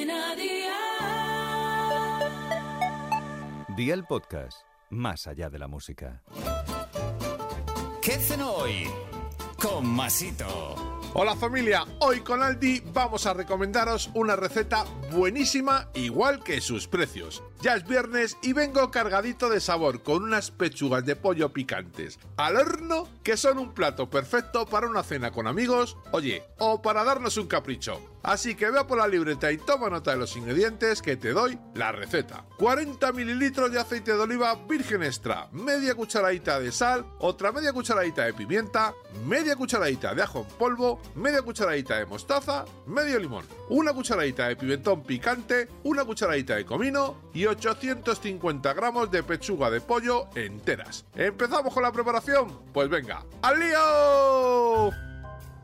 Cadena Dial. Día el podcast, más allá de la música. ¿Qué hacen hoy? Con Masito. Hola familia, hoy con Aldi vamos a recomendaros una receta buenísima igual que sus precios. Ya es viernes y vengo cargadito de sabor con unas pechugas de pollo picantes al horno que son un plato perfecto para una cena con amigos, oye, o para darnos un capricho. Así que vea por la libreta y toma nota de los ingredientes que te doy la receta. 40 mililitros de aceite de oliva virgen extra, media cucharadita de sal, otra media cucharadita de pimienta, media cucharadita de ajo en polvo, media cucharadita de mostaza, medio limón, una cucharadita de pimentón picante, una cucharadita de comino y 850 gramos de pechuga de pollo enteras. ¿Empezamos con la preparación? Pues venga, ¡al lío!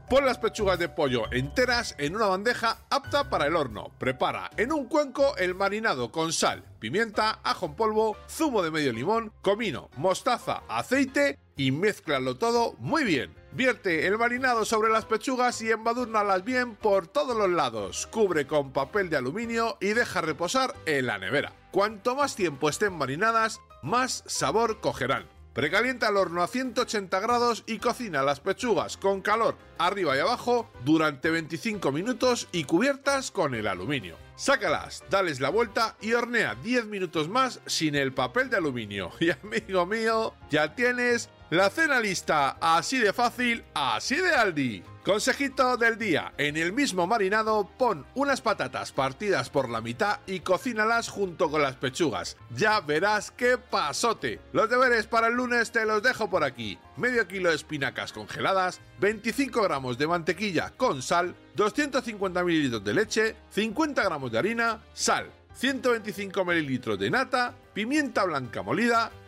Pon las pechugas de pollo enteras en una bandeja apta para el horno. Prepara en un cuenco el marinado con sal, pimienta, ajo en polvo, zumo de medio limón, comino, mostaza, aceite y mézclalo todo muy bien. Vierte el marinado sobre las pechugas y embadúrnalas bien por todos los lados. Cubre con papel de aluminio y deja reposar en la nevera. Cuanto más tiempo estén marinadas, más sabor cogerán. Precalienta el horno a 180 grados y cocina las pechugas con calor arriba y abajo durante 25 minutos y cubiertas con el aluminio. Sácalas, dales la vuelta y hornea 10 minutos más sin el papel de aluminio. Y amigo mío, ya tienes la cena lista, así de fácil, así de Aldi. Consejito del día, en el mismo marinado pon unas patatas partidas por la mitad y cocínalas junto con las pechugas. Ya verás qué pasote. Los deberes para el lunes te los dejo por aquí. Medio kilo de espinacas congeladas, 25 gramos de mantequilla con sal, 250 mililitros de leche, 50 gramos de harina, sal, 125 mililitros de nata, pimienta blanca molida